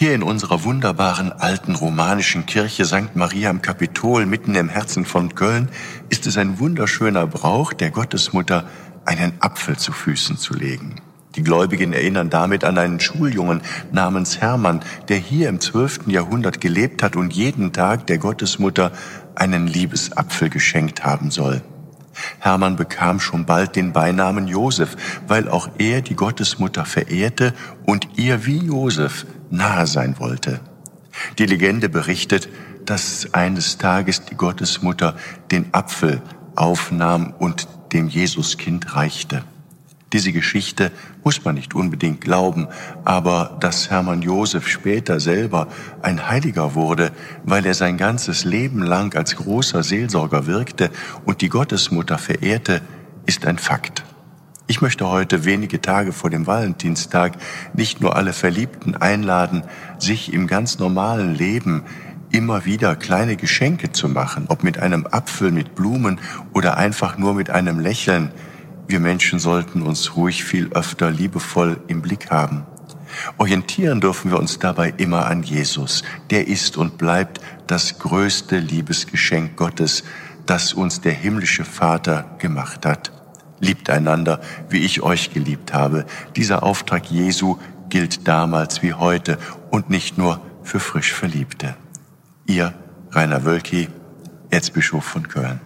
Hier in unserer wunderbaren alten romanischen Kirche St. Maria am Kapitol mitten im Herzen von Köln ist es ein wunderschöner Brauch, der Gottesmutter einen Apfel zu Füßen zu legen. Die Gläubigen erinnern damit an einen Schuljungen namens Hermann, der hier im 12. Jahrhundert gelebt hat und jeden Tag der Gottesmutter einen Liebesapfel geschenkt haben soll. Hermann bekam schon bald den Beinamen Josef, weil auch er die Gottesmutter verehrte und ihr wie Josef nahe sein wollte. Die Legende berichtet, dass eines Tages die Gottesmutter den Apfel aufnahm und dem Jesuskind reichte. Diese Geschichte muss man nicht unbedingt glauben, aber dass Hermann Josef später selber ein Heiliger wurde, weil er sein ganzes Leben lang als großer Seelsorger wirkte und die Gottesmutter verehrte, ist ein Fakt. Ich möchte heute wenige Tage vor dem Valentinstag nicht nur alle Verliebten einladen, sich im ganz normalen Leben immer wieder kleine Geschenke zu machen, ob mit einem Apfel, mit Blumen oder einfach nur mit einem Lächeln. Wir Menschen sollten uns ruhig viel öfter liebevoll im Blick haben. Orientieren dürfen wir uns dabei immer an Jesus. Der ist und bleibt das größte Liebesgeschenk Gottes, das uns der himmlische Vater gemacht hat. Liebt einander, wie ich euch geliebt habe. Dieser Auftrag Jesu gilt damals wie heute und nicht nur für frisch Verliebte. Ihr Rainer Wölki, Erzbischof von Köln.